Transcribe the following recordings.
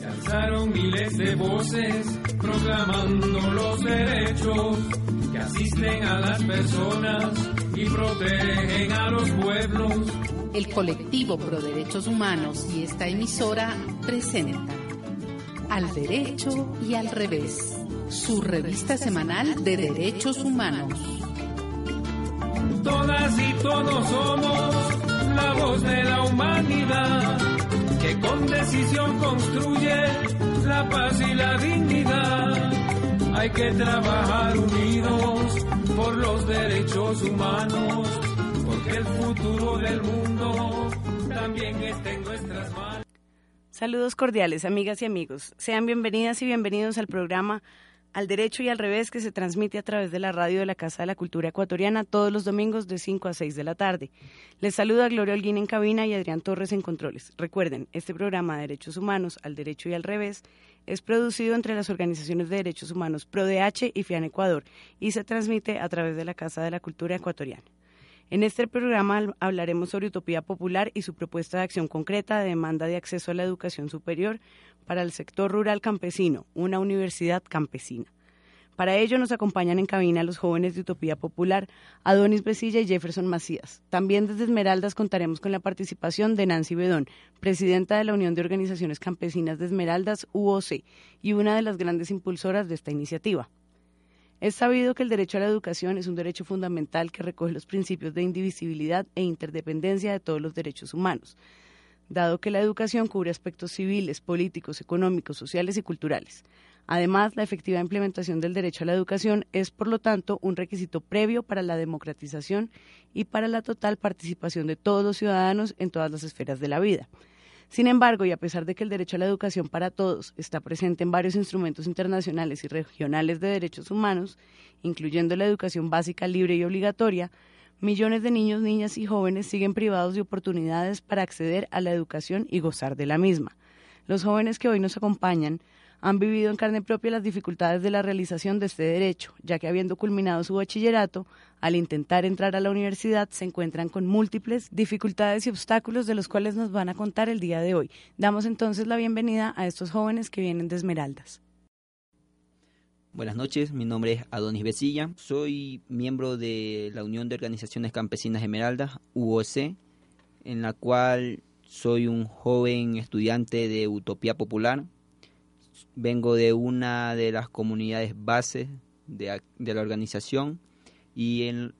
Se alzaron miles de voces proclamando los derechos que asisten a las personas y protegen a los pueblos. El colectivo Pro Derechos Humanos y esta emisora presentan Al Derecho y al Revés, su revista semanal de derechos humanos. Todas y todos somos la voz de la humanidad que con decisión construye la paz y la dignidad. Hay que trabajar unidos por los derechos humanos, porque el futuro del mundo también está en nuestras manos. Saludos cordiales, amigas y amigos. Sean bienvenidas y bienvenidos al programa Al Derecho y al Revés que se transmite a través de la radio de la Casa de la Cultura Ecuatoriana todos los domingos de 5 a 6 de la tarde. Les saluda Gloria Holguín en cabina y Adrián Torres en controles. Recuerden, este programa de Derechos Humanos Al Derecho y al Revés es producido entre las organizaciones de derechos humanos ProDH y FIAN Ecuador y se transmite a través de la Casa de la Cultura Ecuatoriana. En este programa hablaremos sobre Utopía Popular y su propuesta de acción concreta de demanda de acceso a la educación superior para el sector rural campesino, una universidad campesina. Para ello nos acompañan en cabina los jóvenes de Utopía Popular, Adonis Besilla y Jefferson Macías. También desde Esmeraldas contaremos con la participación de Nancy Bedón, presidenta de la Unión de Organizaciones Campesinas de Esmeraldas, UOC, y una de las grandes impulsoras de esta iniciativa. Es sabido que el derecho a la educación es un derecho fundamental que recoge los principios de indivisibilidad e interdependencia de todos los derechos humanos, dado que la educación cubre aspectos civiles, políticos, económicos, sociales y culturales. Además, la efectiva implementación del derecho a la educación es, por lo tanto, un requisito previo para la democratización y para la total participación de todos los ciudadanos en todas las esferas de la vida. Sin embargo, y a pesar de que el derecho a la educación para todos está presente en varios instrumentos internacionales y regionales de derechos humanos, incluyendo la educación básica libre y obligatoria, millones de niños, niñas y jóvenes siguen privados de oportunidades para acceder a la educación y gozar de la misma. Los jóvenes que hoy nos acompañan han vivido en carne propia las dificultades de la realización de este derecho, ya que habiendo culminado su bachillerato, al intentar entrar a la universidad se encuentran con múltiples dificultades y obstáculos de los cuales nos van a contar el día de hoy. Damos entonces la bienvenida a estos jóvenes que vienen de Esmeraldas. Buenas noches, mi nombre es Adonis Besilla, soy miembro de la Unión de Organizaciones Campesinas Esmeraldas, UOC, en la cual soy un joven estudiante de Utopía Popular, vengo de una de las comunidades bases de, de la organización y el,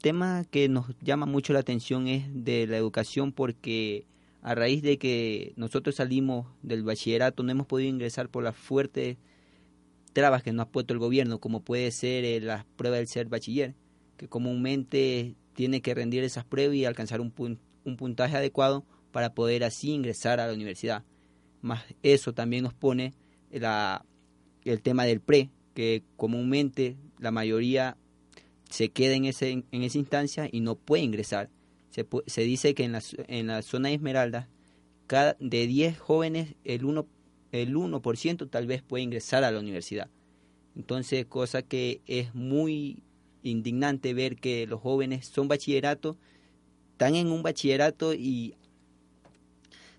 tema que nos llama mucho la atención es de la educación porque a raíz de que nosotros salimos del bachillerato no hemos podido ingresar por las fuertes trabas que nos ha puesto el gobierno, como puede ser eh, la prueba del ser bachiller, que comúnmente tiene que rendir esas pruebas y alcanzar un, pun un puntaje adecuado para poder así ingresar a la universidad. Más eso también nos pone el tema del pre, que comúnmente la mayoría se queda en, ese, en esa instancia y no puede ingresar. Se, dice que en la, en la zona de Esmeralda, cada, de 10 jóvenes, el 1%, el 1 tal vez puede ingresar a la universidad. Entonces, cosa que es muy indignante ver que los jóvenes son bachillerato, están en un bachillerato y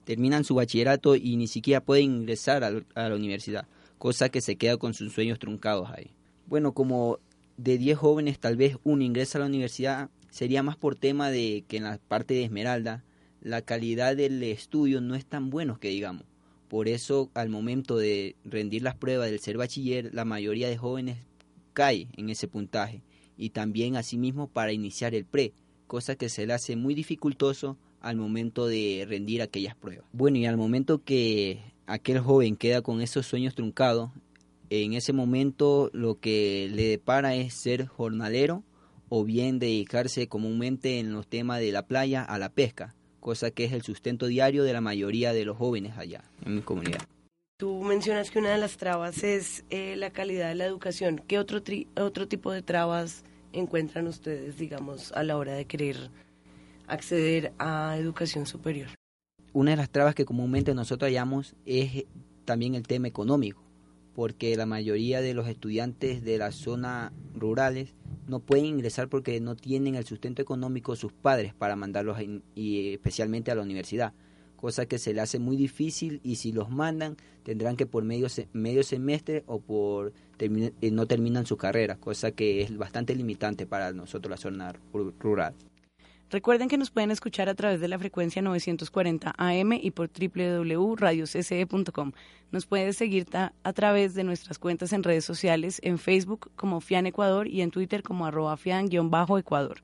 terminan su bachillerato y ni siquiera pueden ingresar a, la universidad, cosa que se queda con sus sueños truncados ahí. Bueno, como de 10 jóvenes tal vez uno ingresa a la universidad, sería más por tema de que en la parte de Esmeralda la calidad del estudio no es tan bueno que digamos. Por eso al momento de rendir las pruebas del ser bachiller, la mayoría de jóvenes cae en ese puntaje y también asimismo para iniciar el pre, cosa que se le hace muy dificultoso al momento de rendir aquellas pruebas. Bueno, y al momento que aquel joven queda con esos sueños truncados, en ese momento lo que le depara es ser jornalero o bien dedicarse comúnmente en los temas de la playa a la pesca, cosa que es el sustento diario de la mayoría de los jóvenes allá en mi comunidad. Tú mencionas que una de las trabas es eh, la calidad de la educación. ¿Qué otro, otro tipo de trabas encuentran ustedes, digamos, a la hora de querer acceder a educación superior? Una de las trabas que comúnmente nosotros hallamos es también el tema económico, porque la mayoría de los estudiantes de las zonas rurales no pueden ingresar porque no tienen el sustento económico sus padres para mandarlos y especialmente a la universidad, cosa que se le hace muy difícil y si los mandan tendrán que por medio, medio semestre o por eh, no terminan su carrera, cosa que es bastante limitante para nosotros la zona rural. Recuerden que nos pueden escuchar a través de la frecuencia 940 AM y por www.radiocce.com. Nos pueden seguir a través de nuestras cuentas en redes sociales, en Facebook como FIAN Ecuador y en Twitter como arroba FIAN-Ecuador.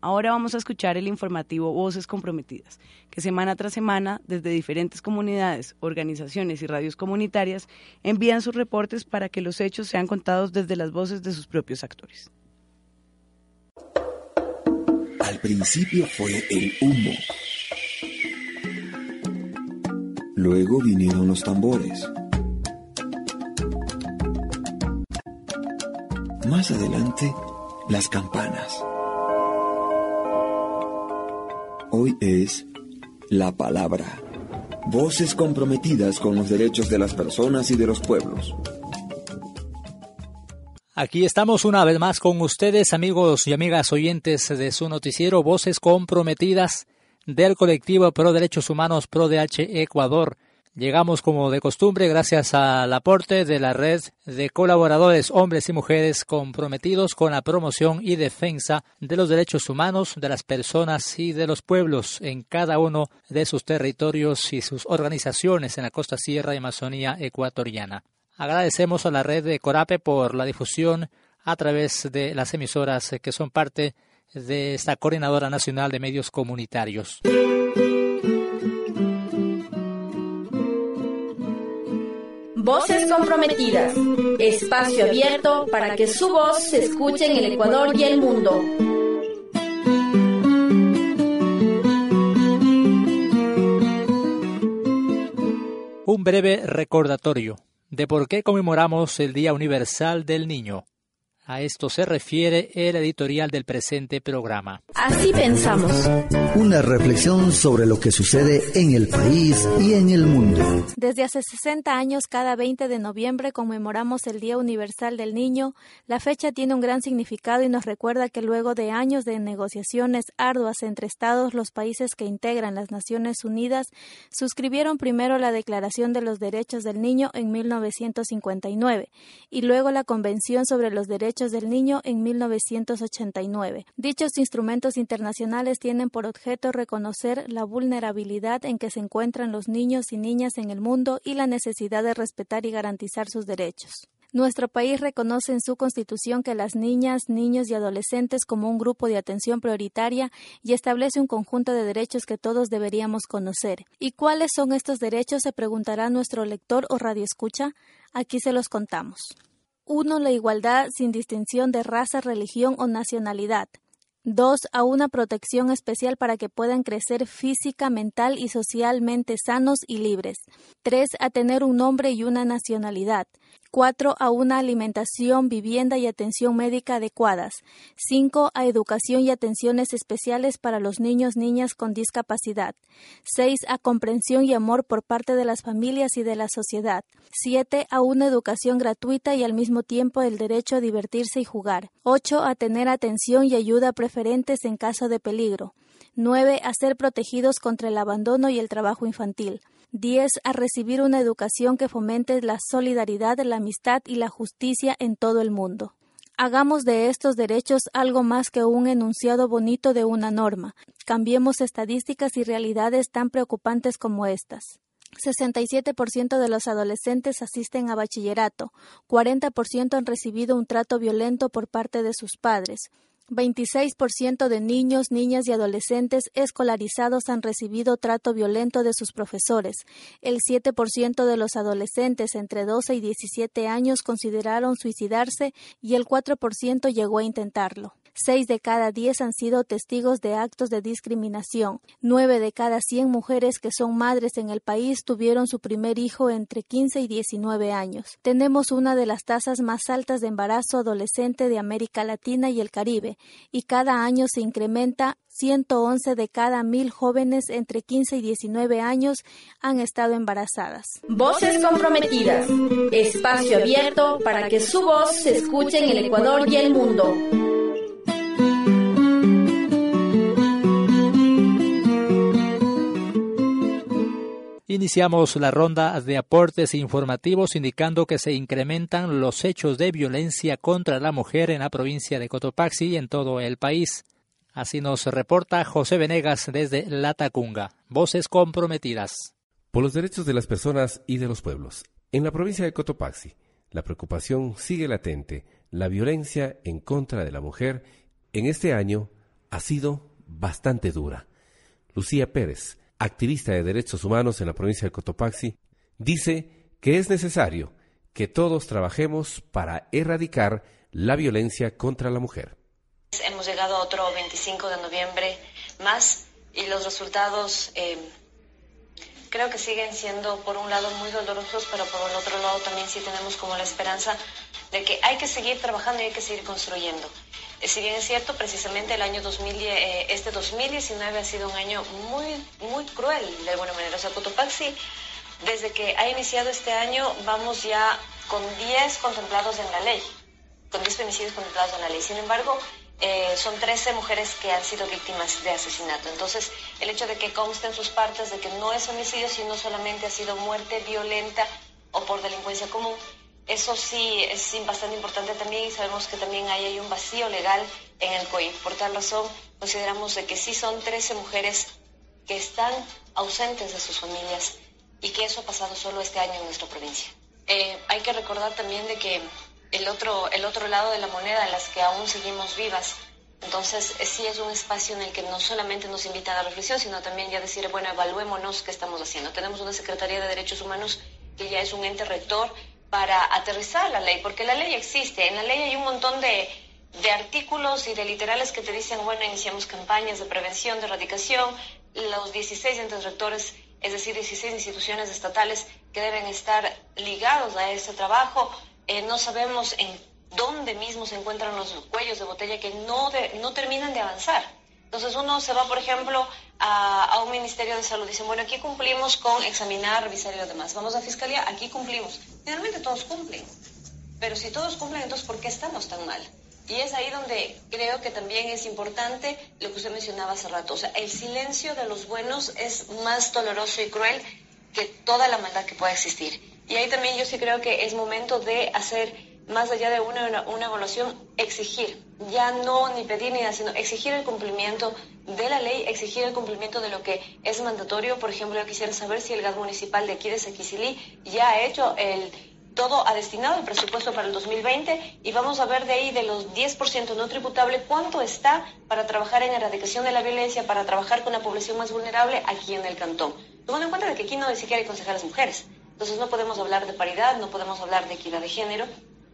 Ahora vamos a escuchar el informativo Voces Comprometidas, que semana tras semana, desde diferentes comunidades, organizaciones y radios comunitarias, envían sus reportes para que los hechos sean contados desde las voces de sus propios actores. Al principio fue el humo. Luego vinieron los tambores. Más adelante, las campanas. Hoy es la palabra. Voces comprometidas con los derechos de las personas y de los pueblos. Aquí estamos una vez más con ustedes, amigos y amigas oyentes de su noticiero Voces comprometidas del colectivo Pro Derechos Humanos Pro DH Ecuador. Llegamos como de costumbre gracias al aporte de la red de colaboradores hombres y mujeres comprometidos con la promoción y defensa de los derechos humanos de las personas y de los pueblos en cada uno de sus territorios y sus organizaciones en la costa sierra y Amazonía ecuatoriana. Agradecemos a la red de Corape por la difusión a través de las emisoras que son parte de esta Coordinadora Nacional de Medios Comunitarios. Voces comprometidas. Espacio abierto para que su voz se escuche en el Ecuador y el mundo. Un breve recordatorio de por qué conmemoramos el Día Universal del Niño. A esto se refiere el editorial del presente programa. Así pensamos. Una reflexión sobre lo que sucede en el país y en el mundo. Desde hace 60 años, cada 20 de noviembre conmemoramos el Día Universal del Niño. La fecha tiene un gran significado y nos recuerda que luego de años de negociaciones arduas entre Estados, los países que integran las Naciones Unidas suscribieron primero la Declaración de los Derechos del Niño en 1959 y luego la Convención sobre los Del Niño en 1989. Dichos instrumentos internacionales tienen por objeto reconocer la vulnerabilidad en que se encuentran los niños y niñas en el mundo y la necesidad de respetar y garantizar sus derechos. Nuestro país reconoce en su Constitución que las niñas, niños y adolescentes como un grupo de atención prioritaria y establece un conjunto de derechos que todos deberíamos conocer. ¿Y cuáles son estos derechos? se preguntará nuestro lector o radioescucha. Aquí se los contamos. 1. La igualdad sin distinción de raza, religión o nacionalidad. 2. A una protección especial para que puedan crecer física, mental y socialmente sanos y libres. 3. A tener un nombre y una nacionalidad. 4. A una alimentación, vivienda y atención médica adecuadas. 5. A educación y atenciones especiales para los niños, niñas con discapacidad. 6. A comprensión y amor por parte de las familias y de la sociedad. 7. A una educación gratuita y al mismo tiempo el derecho a divertirse y jugar. 8. A tener atención y ayuda preferentes en caso de peligro. 9. A ser protegidos contra el abandono y el trabajo infantil. 10. A recibir una educación que fomente la solidaridad, la amistad y la justicia en todo el mundo. Hagamos de estos derechos algo más que un enunciado bonito de una norma. Cambiemos estadísticas y realidades tan preocupantes como estas. 67% de los adolescentes asisten a bachillerato, 40% han recibido un trato violento por parte de sus padres, 26% de niños, niñas y adolescentes escolarizados han recibido trato violento de sus profesores. El 7% de los adolescentes entre 12 y 17 años consideraron suicidarse y el 4% llegó a intentarlo. Seis de cada diez han sido testigos de actos de discriminación. Nueve de cada cien mujeres que son madres en el país tuvieron su primer hijo entre 15 y 19 años. Tenemos una de las tasas más altas de embarazo adolescente de América Latina y el Caribe, y cada año se incrementa 111 de cada mil jóvenes entre 15 y 19 años han estado embarazadas. Voces comprometidas. Espacio abierto para que su voz se escuche en el Ecuador y el mundo. Iniciamos la ronda de aportes informativos indicando que se incrementan los hechos de violencia contra la mujer en la provincia de Cotopaxi y en todo el país. Así nos reporta José Venegas desde La Tacunga. Voces comprometidas. Por los derechos de las personas y de los pueblos. En la provincia de Cotopaxi, la preocupación sigue latente. La violencia en contra de la mujer en este año ha sido bastante dura. Lucía Pérez, activista de derechos humanos en la provincia de Cotopaxi, dice que es necesario que todos trabajemos para erradicar la violencia contra la mujer. Hemos llegado a otro 25 de noviembre más y los resultados eh, creo que siguen siendo por un lado muy dolorosos, pero por el otro lado también sí tenemos como la esperanza de que hay que seguir trabajando y hay que seguir construyendo. Si bien es cierto, precisamente el año 2000, eh, este 2019 ha sido un año muy, muy cruel de alguna manera. O sea, Cotopaxi, desde que ha iniciado este año, vamos ya con 10 contemplados en la ley, con 10 femicidios contemplados en la ley. Sin embargo, eh, son 13 mujeres que han sido víctimas de asesinato. Entonces, el hecho de que consten sus partes de que no es homicidio, sino solamente ha sido muerte violenta o por delincuencia común, eso sí es bastante importante también y sabemos que también hay, un vacío legal en el COI. Por tal razón, consideramos de que sí son 13 mujeres que están ausentes de sus familias y que eso ha pasado solo este año en nuestra provincia. Eh, hay que recordar también de que el otro, el otro lado de la moneda, las que aún seguimos vivas, entonces, sí es un espacio en el que no solamente nos invitan a la reflexión, sino también ya decir, bueno, evaluémonos qué estamos haciendo. Tenemos una Secretaría de Derechos Humanos que ya es un ente rector para aterrizar la ley, porque la ley existe. En la ley hay un montón de, artículos y de literales que te dicen, bueno, iniciamos campañas de prevención, de erradicación, los 16 entes rectores, es decir, 16 instituciones estatales que deben estar ligados a ese trabajo. Eh, no sabemos en dónde mismo se encuentran los cuellos de botella que no, no terminan de avanzar. Entonces uno se va, por ejemplo, a, un Ministerio de Salud, dicen, bueno, aquí cumplimos con examinar, revisar y lo demás. Vamos a Fiscalía, aquí cumplimos. Finalmente todos cumplen. Pero si todos cumplen, entonces ¿por qué estamos tan mal? Y es ahí donde creo que también es importante lo que usted mencionaba hace rato. O sea, el silencio de los buenos es más doloroso y cruel que toda la maldad que pueda existir. Y ahí también yo sí creo que es momento de hacer más allá de una, una, evaluación, exigir, ya no ni pedir ni nada, sino exigir el cumplimiento de la ley, exigir el cumplimiento de lo que es mandatorio. Por ejemplo, yo quisiera saber si el gas municipal de aquí de Sequicilí ya ha hecho el todo ha destinado el presupuesto para el 2020 y vamos a ver de ahí de los 10% no tributable cuánto está para trabajar en erradicación de la violencia, para trabajar con la población más vulnerable aquí en el cantón. Tomando en cuenta de que aquí no ni siquiera hay consejeras mujeres. Entonces no podemos hablar de paridad, no podemos hablar de equidad de género,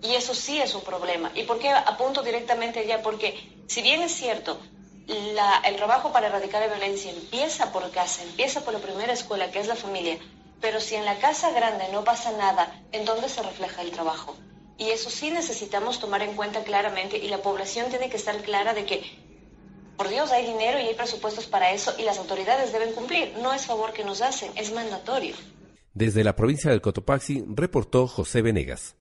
y eso sí es un problema. ¿Y por qué apunto directamente allá? Porque si bien es cierto, el trabajo para erradicar la violencia empieza por casa, empieza por la primera escuela, que es la familia, pero si en la casa grande no pasa nada, ¿en dónde se refleja el trabajo? Y eso sí necesitamos tomar en cuenta claramente y la población tiene que estar clara de que, por Dios, hay dinero y hay presupuestos para eso y las autoridades deben cumplir. No es favor que nos hacen, es mandatorio. Desde la provincia del Cotopaxi reportó José Venegas.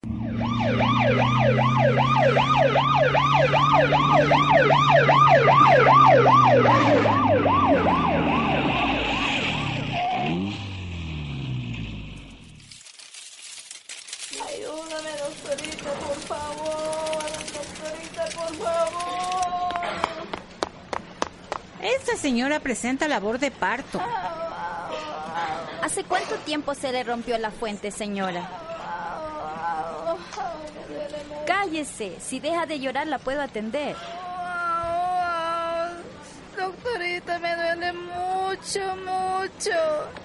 Ayúdame, doctorita, por favor. Doctorita, por favor. Esta señora presenta labor de parto. ¿Hace cuánto tiempo se le rompió la fuente, señora? Cállese, si deja de llorar la puedo atender. Doctorita, me duele mucho, mucho.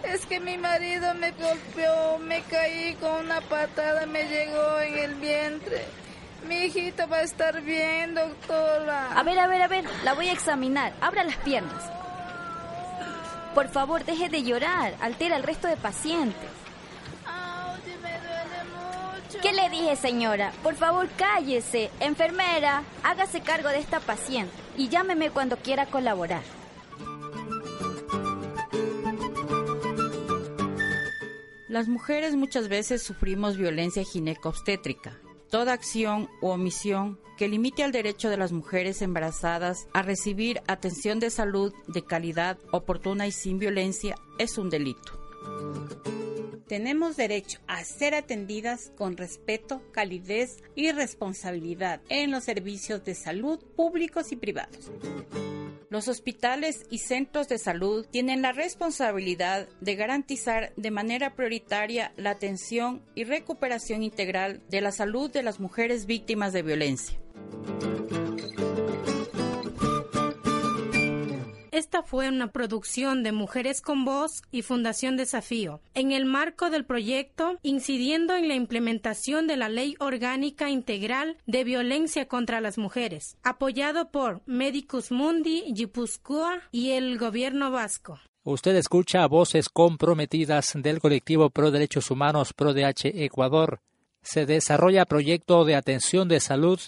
Es que mi marido me golpeó, me caí con una patada, me llegó en el vientre. Mi hijito va a estar bien, doctora. A ver, a ver, a ver, la voy a examinar. Abra las piernas. Por favor, deje de llorar. Altera al resto de pacientes. ¿Qué le dije, señora? Por favor, cállese. Enfermera, hágase cargo de esta paciente y llámeme cuando quiera colaborar. Las mujeres muchas veces sufrimos violencia ginecobstétrica. Toda acción u omisión que limite al derecho de las mujeres embarazadas a recibir atención de salud de calidad, oportuna y sin violencia es un delito. Tenemos derecho a ser atendidas con respeto, calidez y responsabilidad en los servicios de salud públicos y privados. Los hospitales y centros de salud tienen la responsabilidad de garantizar de manera prioritaria la atención y recuperación integral de la salud de las mujeres víctimas de violencia. Esta fue una producción de Mujeres con Voz y Fundación Desafío, en el marco del proyecto incidiendo en la implementación de la Ley Orgánica Integral de Violencia contra las Mujeres, apoyado por Medicus Mundi, Guipúzcoa y el Gobierno Vasco. Usted escucha voces comprometidas del colectivo Pro Derechos Humanos ProDH Ecuador. Se desarrolla proyecto de atención de salud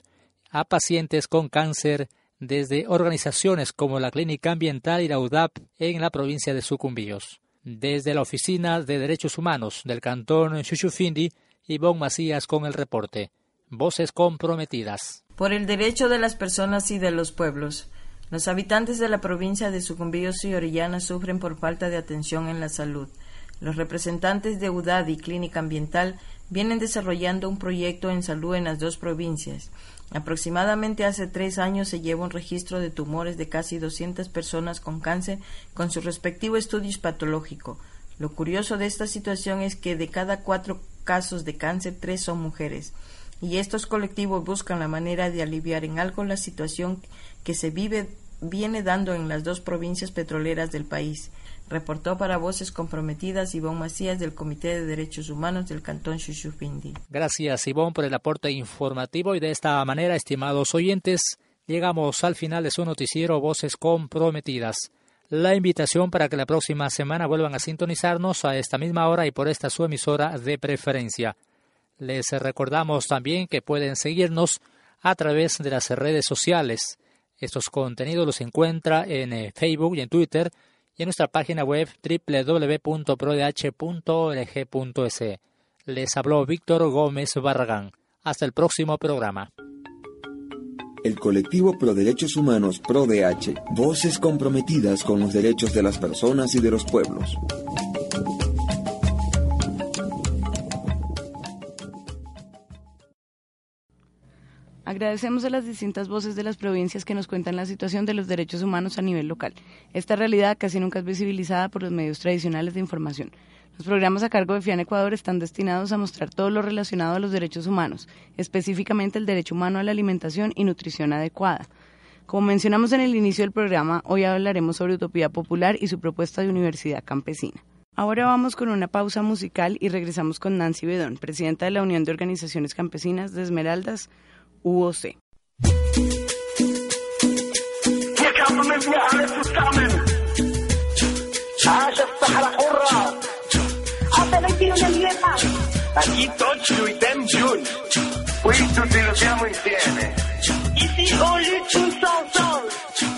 a pacientes con cáncer desde organizaciones como la Clínica Ambiental y la UDAP en la provincia de Sucumbíos. Desde la Oficina de Derechos Humanos del Cantón Chuchufindi, Ivonne Macías con el reporte. Voces comprometidas. Por el derecho de las personas y de los pueblos. Los habitantes de la provincia de Sucumbíos y Orellana sufren por falta de atención en la salud. Los representantes de UDAD y Clínica Ambiental vienen desarrollando un proyecto en salud en las dos provincias Aproximadamente hace tres años se lleva un registro de tumores de casi 200 personas con cáncer con su respectivo estudio patológico. Lo curioso de esta situación es que de cada cuatro casos de cáncer, tres son mujeres. Y estos colectivos buscan la manera de aliviar en algo la situación que se vive, viene dando en las dos provincias petroleras del país. Reportó para Voces Comprometidas Ivonne Macías del Comité de Derechos Humanos del Cantón Chuchupindi. Gracias Ivonne por el aporte informativo y de esta manera, estimados oyentes, llegamos al final de su noticiero Voces Comprometidas. La invitación para que la próxima semana vuelvan a sintonizarnos a esta misma hora y por esta su emisora de preferencia. Les recordamos también que pueden seguirnos a través de las redes sociales. Estos contenidos los encuentra en eh, Facebook y en Twitter y en nuestra página web www.prodh.org.es. Les habló Víctor Gómez Barragán. Hasta el próximo programa. El colectivo Pro Derechos Humanos ProDH, voces comprometidas con los derechos de las personas y de los pueblos. Agradecemos a las distintas voces de las provincias que nos cuentan la situación de los derechos humanos a nivel local. Esta realidad casi nunca es visibilizada por los medios tradicionales de información. Los programas a cargo de FIAN Ecuador están destinados a mostrar todo lo relacionado a los derechos humanos, específicamente el derecho humano a la alimentación y nutrición adecuada. Como mencionamos en el inicio del programa, hoy hablaremos sobre Utopía Popular y su propuesta de universidad campesina. Ahora vamos con una pausa musical y regresamos con Nancy Bedón, presidenta de la Unión de Organizaciones Campesinas de Esmeraldas, UOC. Aquí Tocho y Tem Jun. Qui tutti lottiamo insieme. Ici on lutte tous ensemble.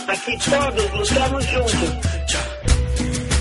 Aquí todos luchamos juntos.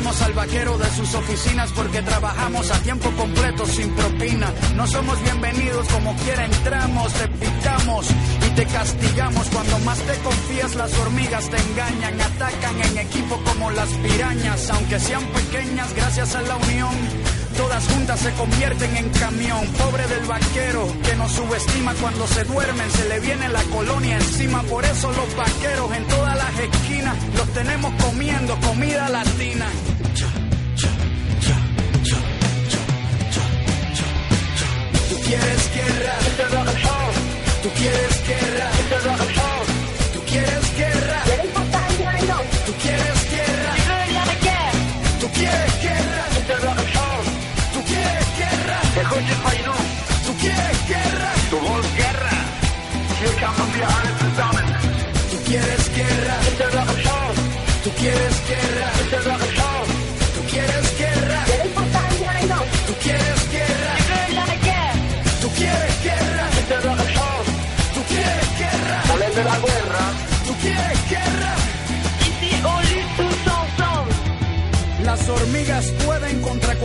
Al vaquero de sus oficinas porque trabajamos a tiempo completo sin propina. No somos bienvenidos como quiera entramos, te picamos y te castigamos. Cuando más te confías las hormigas te engañan, atacan en equipo como las pirañas. Aunque sean pequeñas gracias a la unión todas juntas se convierten en camión. Pobre del vaquero que nos subestima cuando se duermen, se le viene la colonia encima. Por eso los vaqueros en todas las esquinas los tenemos comiendo comida latina. Tú quieres guerra, tú quieres guerra,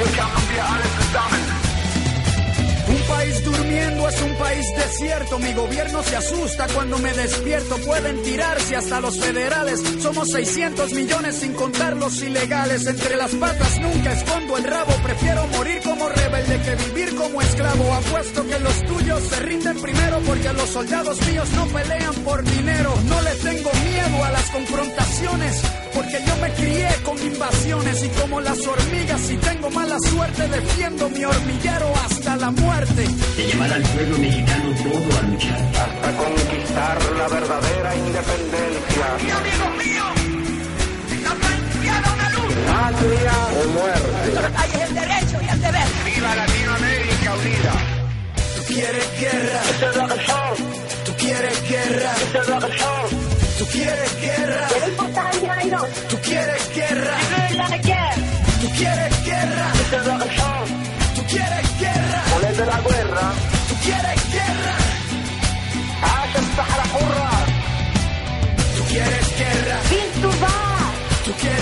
you come es un país desierto. Mi gobierno se asusta cuando me despierto. Pueden tirarse hasta los federales. Somos 600 millones sin contar los ilegales. Entre las patas nunca escondo el rabo. Prefiero morir como rebelde que vivir como esclavo. Apuesto que los tuyos se rinden primero porque los soldados míos no pelean por dinero. No le tengo miedo a las confrontaciones porque yo me crié con invasiones y como las hormigas si tengo mala suerte defiendo mi hormiguero hasta la muerte. Pueblo mexicano todo a luchar. Hasta conquistar la verdadera independencia. Y amigos míos, la una luz. Patria o muerte. Hay el derecho y el deber. Viva Latinoamérica unida. Tú quieres guerra, tú quieres guerra, tú quieres guerra, tú quieres guerra, tú quieres guerra, tú quieres guerra, de la guerra tú quieres guerra, عاش الصحراء حرة. tú quieres guerra, tú quieres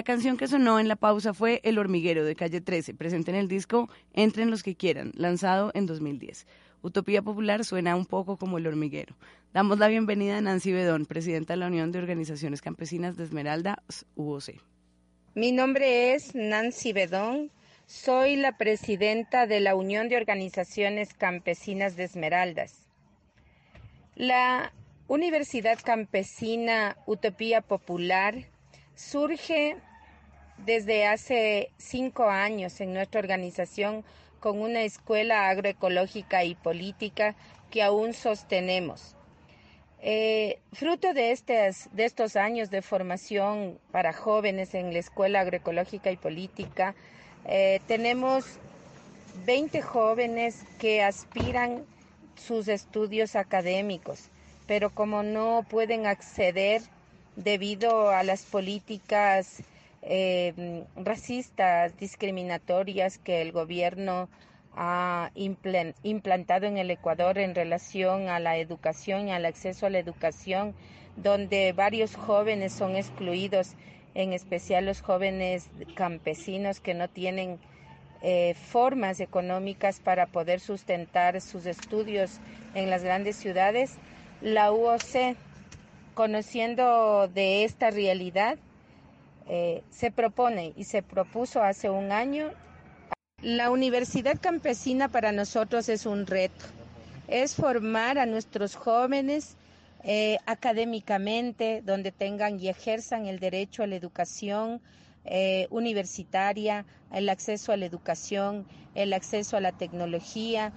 La canción que sonó en la pausa fue El Hormiguero de Calle 13, presente en el disco Entren los que quieran, lanzado en 2010. Utopía Popular suena un poco como El Hormiguero. Damos la bienvenida a Nancy Bedón, presidenta de la Unión de Organizaciones Campesinas de Esmeralda, UOC. Mi nombre es Nancy Bedón. Soy la presidenta de la Unión de Organizaciones Campesinas de Esmeraldas. La Universidad Campesina Utopía Popular surge desde hace cinco años en nuestra organización con una escuela agroecológica y política que aún sostenemos. Eh, fruto de, de estos años de formación para jóvenes en la Escuela Agroecológica y Política, eh, tenemos 20 jóvenes que aspiran sus estudios académicos, pero como no pueden acceder debido a las políticas eh, racistas, discriminatorias que el gobierno ha implan- implantado en el Ecuador en relación a la educación y al acceso a la educación, donde varios jóvenes son excluidos, en especial los jóvenes campesinos que no tienen eh, formas económicas para poder sustentar sus estudios en las grandes ciudades, la UOC, conociendo de esta realidad, eh, se propone y se propuso hace un año. La Universidad Campesina para nosotros es un reto, es formar a nuestros jóvenes eh, académicamente, donde tengan y ejerzan el derecho a la educación eh, universitaria, el acceso a la educación, el acceso a la tecnología,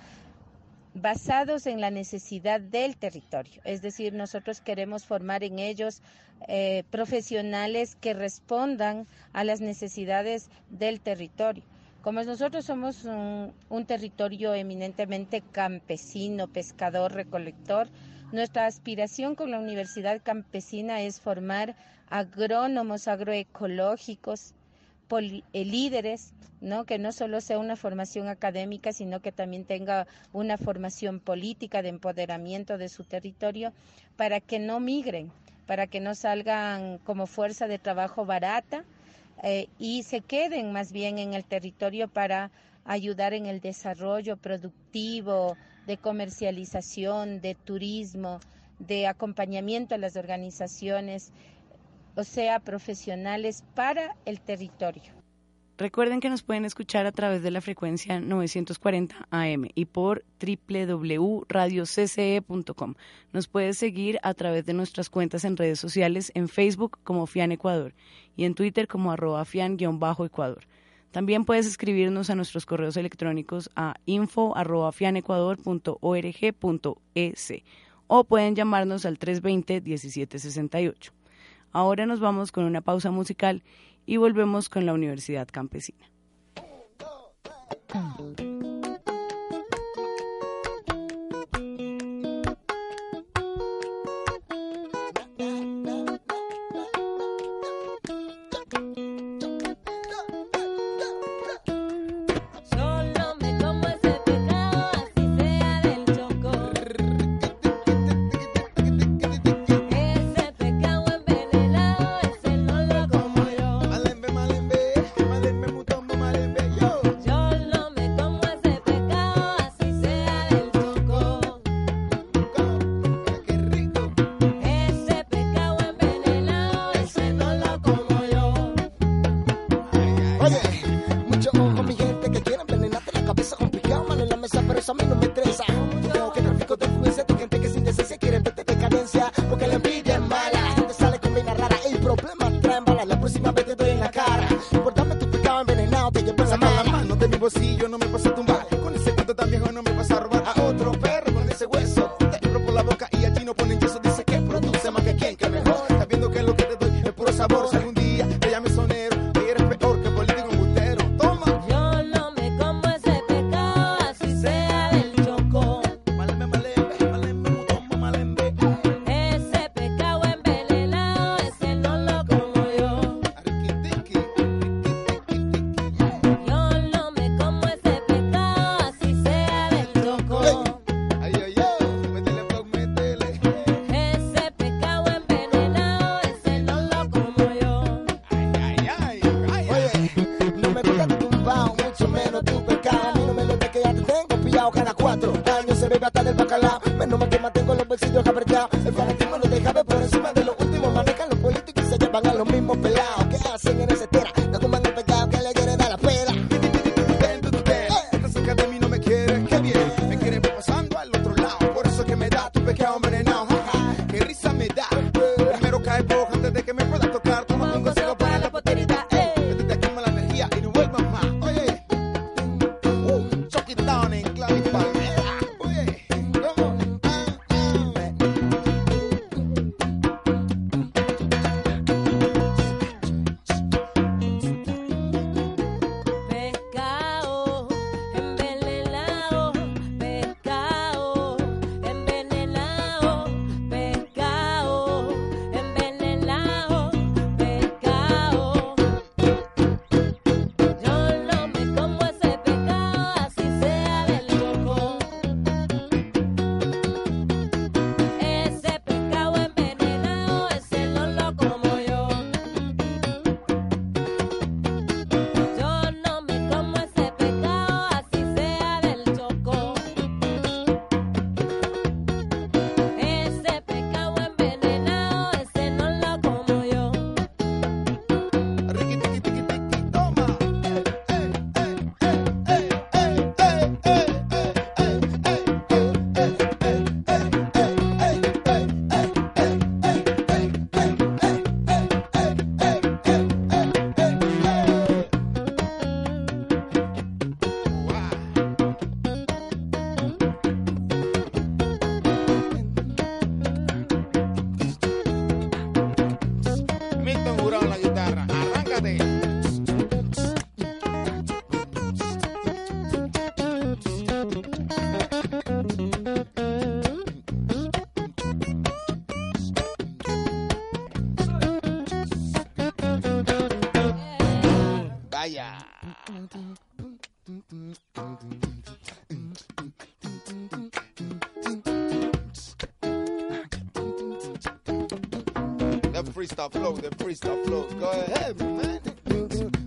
basados en la necesidad del territorio. Es decir, nosotros queremos formar en ellos eh, profesionales que respondan a las necesidades del territorio. Como nosotros somos un, un territorio eminentemente campesino, pescador, recolector, nuestra aspiración con la Universidad Campesina es formar agrónomos agroecológicos, eh, líderes, ¿no? que no solo sea una formación académica, sino que también tenga una formación política de empoderamiento de su territorio para que no migren, para que no salgan como fuerza de trabajo barata eh, y se queden más bien en el territorio para ayudar en el desarrollo productivo, de comercialización, de turismo, de acompañamiento a las organizaciones o sea, profesionales para el territorio. Recuerden que nos pueden escuchar a través de la frecuencia 940 AM y por www.radiocce.com. Nos puedes seguir a través de nuestras cuentas en redes sociales en Facebook como Fian Ecuador y en Twitter como arroba fian-ecuador. También puedes escribirnos a nuestros correos electrónicos a info.fianecuador.org.es o pueden llamarnos al 320-1768. Ahora nos vamos con una pausa musical y volvemos con la Universidad Campesina. van a los mismos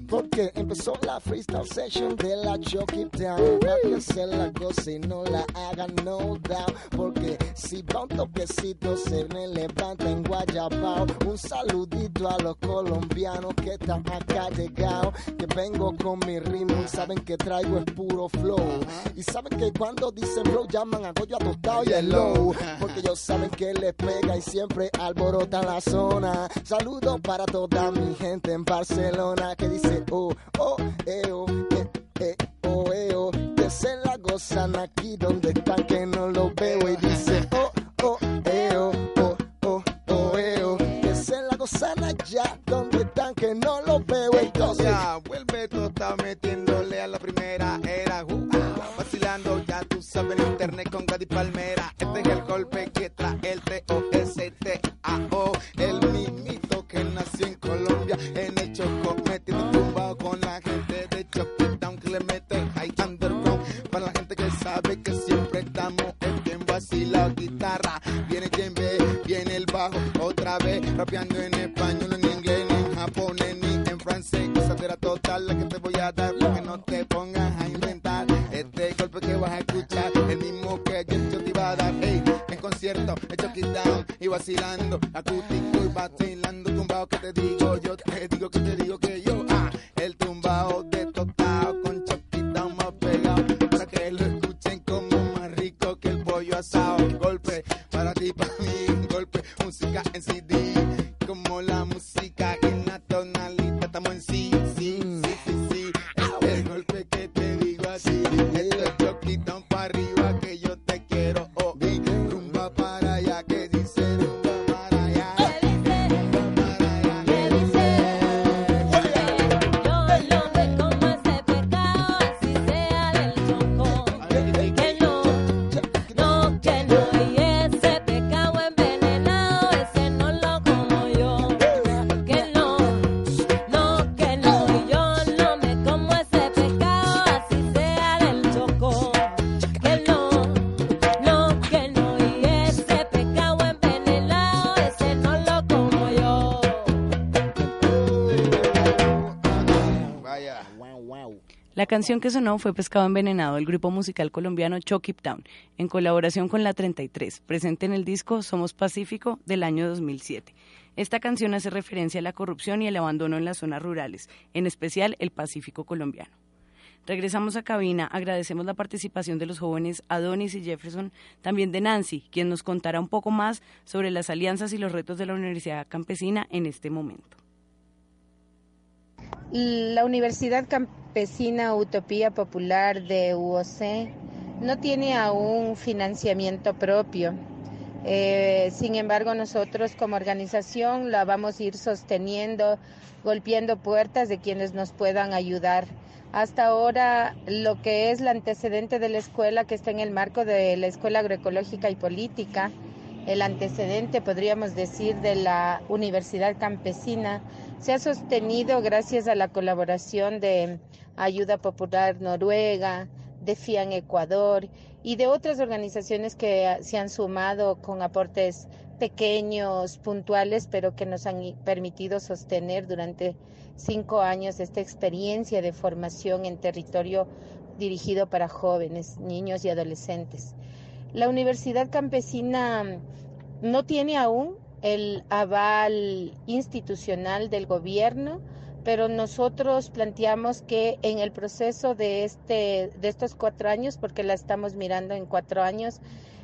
Porque empezó la freestyle session de la Chucky Town. Para que se la goce y no la hagan no doubt. Porque si va un toquecito se me levanta en Guayabao. Un saludito a los colombianos que están acá llegados. Que vengo con mi ritmo y saben que traigo es puro flow. Y saben que cuando dicen flow llaman a Goyo a tostado y el low. Porque ellos saben que les pega y siempre alborota la zona. Saludos para toda mi gente en Barcelona que dice oh, oh, eh, oh, eh, eh, oh, eh, oh. Que se la gozan aquí donde están que no lo veo y dice oh, oh, eh, oh, sabes en internet con Gadi Palmera. Este es el golpe que trae el T-O-S-T-A-O. El mimito que nació en Colombia en el Choco. Metiendo tumbado con la gente de Choquitown que le mete high underground. Para la gente que sabe que siempre estamos en bien vacilado guitarra. Viene djembe, viene el bajo otra vez. Rapeando en español, La canción que sonó fue Pescado Envenenado del grupo musical colombiano Chucky Town, en colaboración con la 33, presente en el disco Somos Pacífico del año 2007. Esta canción hace referencia a la corrupción y el abandono en las zonas rurales, en especial el Pacífico colombiano. Regresamos a cabina, agradecemos la participación de los jóvenes Adonis y Jefferson, también de Nancy, quien nos contará un poco más sobre las alianzas y los retos de la Universidad Campesina en este momento. La Universidad Campesina Utopía Popular de UOC no tiene aún financiamiento propio. Eh, sin embargo, nosotros como organización la vamos a ir sosteniendo, golpeando puertas de quienes nos puedan ayudar. Hasta ahora, lo que es el antecedente de la escuela, que está en el marco de la Escuela Agroecológica y Política, el antecedente, podríamos decir, de la Universidad Campesina, se ha sostenido gracias a la colaboración de Ayuda Popular Noruega, de FIAN Ecuador y de otras organizaciones que se han sumado con aportes pequeños, puntuales, pero que nos han permitido sostener durante cinco años esta experiencia de formación en territorio dirigido para jóvenes, niños y adolescentes. La Universidad Campesina no tiene aún el aval institucional del gobierno, pero nosotros planteamos que en el proceso de, este, de estos cuatro años, porque la estamos mirando en cuatro años,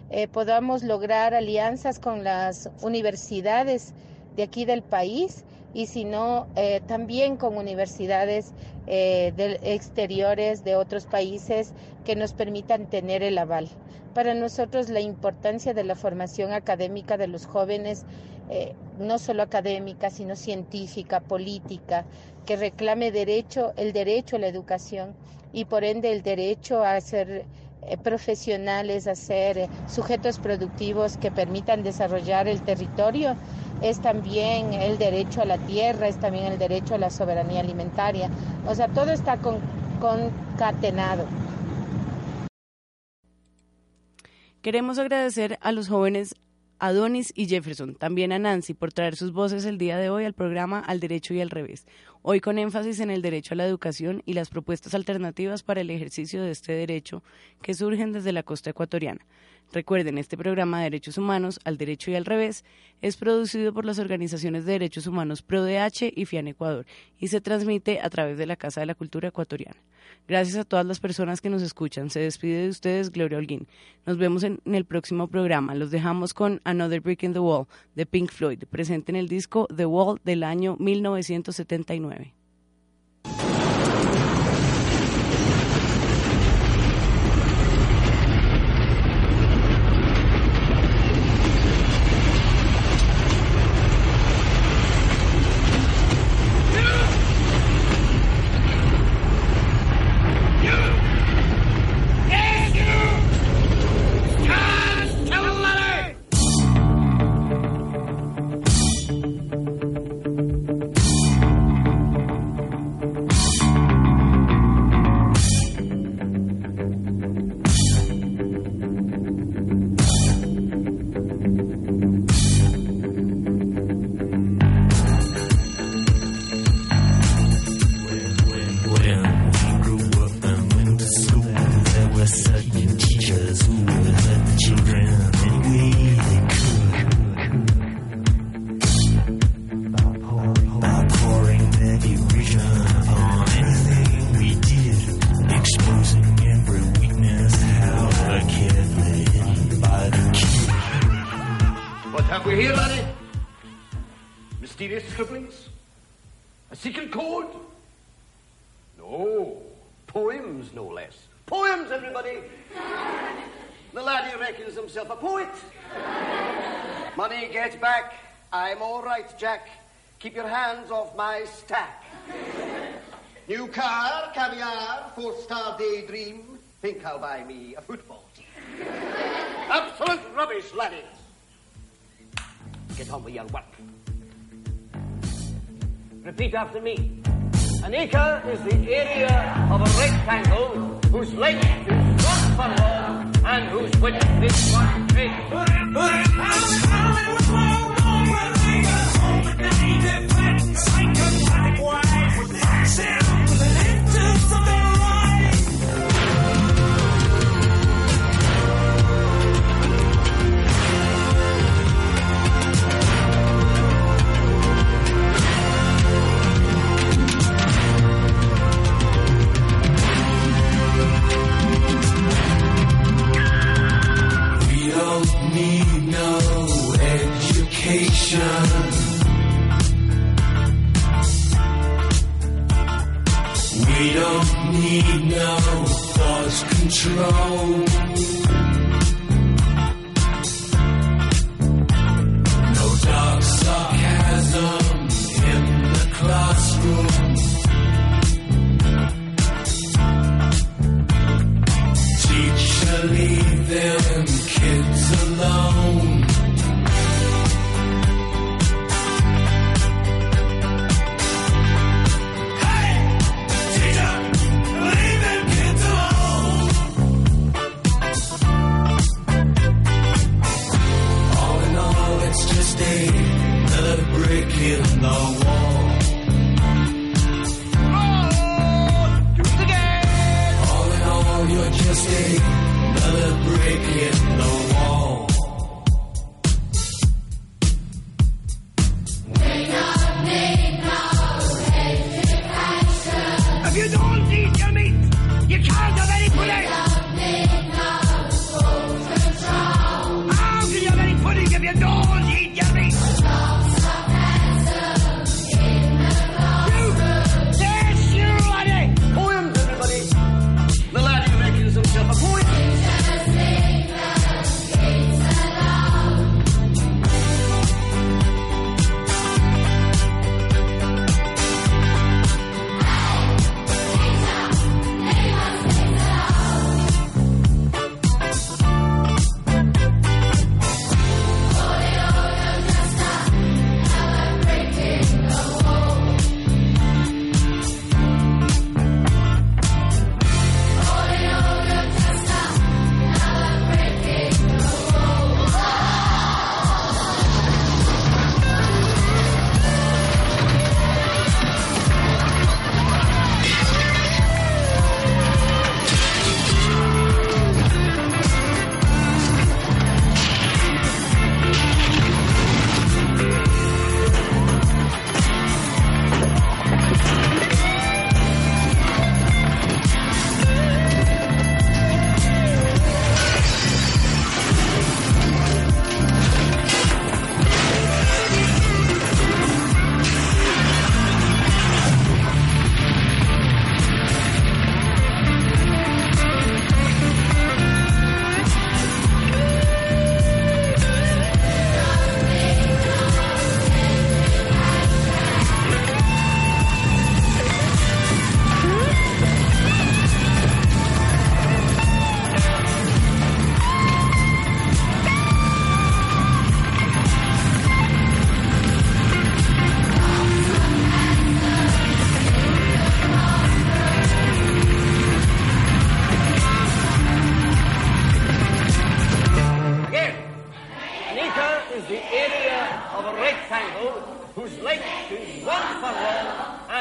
eh, podamos lograr alianzas con las universidades de aquí del país y si no, eh, también con universidades eh, de exteriores de otros países que nos permitan tener el aval. Para nosotros la importancia de la formación académica de los jóvenes, eh, no solo académica, sino científica, política, que reclame derecho, el derecho a la educación y por ende el derecho a ser eh, profesionales, a ser sujetos productivos que permitan desarrollar el territorio, es también el derecho a la tierra, es también el derecho a la soberanía alimentaria. O sea, todo está con, concatenado. Queremos agradecer a los jóvenes a Donis y Jefferson, también a Nancy por traer sus voces el día de hoy al programa Al Derecho y al Revés, hoy con énfasis en el derecho a la educación y las propuestas alternativas para el ejercicio de este derecho que surgen desde la costa ecuatoriana. Recuerden, este programa de Derechos Humanos, al derecho y al revés, es producido por las organizaciones de derechos humanos ProDH y FIAN Ecuador y se transmite a través de la Casa de la Cultura Ecuatoriana. Gracias a todas las personas que nos escuchan. Se despide de ustedes Gloria Holguín. Nos vemos en, el próximo programa. Los dejamos con Another Brick in the Wall de Pink Floyd, presente en el disco The Wall del año 1979. Keep your hands off my stack. New car, caviar, four-star daydream. Think I'll buy me a football team. Absolute rubbish, laddies. Get on with your work. Repeat after me. An acre is the area of a rectangle whose length is one furlong and whose width is one Keep it need no thought control.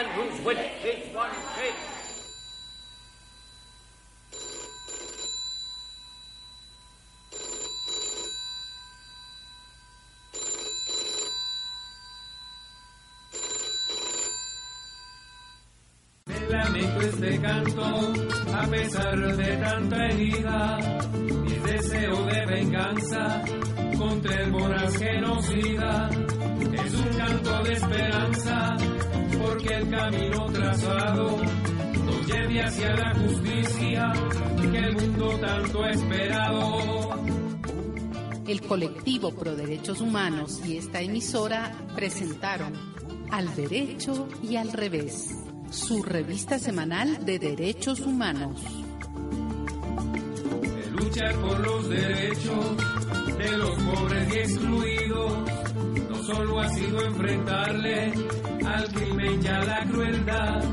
And whose one lamento este canto, a pesar de tanta herida, hacia la justicia que el mundo tanto ha esperado. El colectivo Pro Derechos Humanos y esta emisora presentaron Al Derecho y al Revés, su revista semanal de derechos humanos. de luchar por los derechos de los pobres y excluidos. No solo ha sido enfrentarle al crimen y a la crueldad,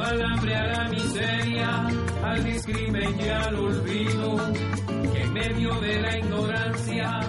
al hambre, a la miseria, al discrimen y al olvido, que en medio de la ignorancia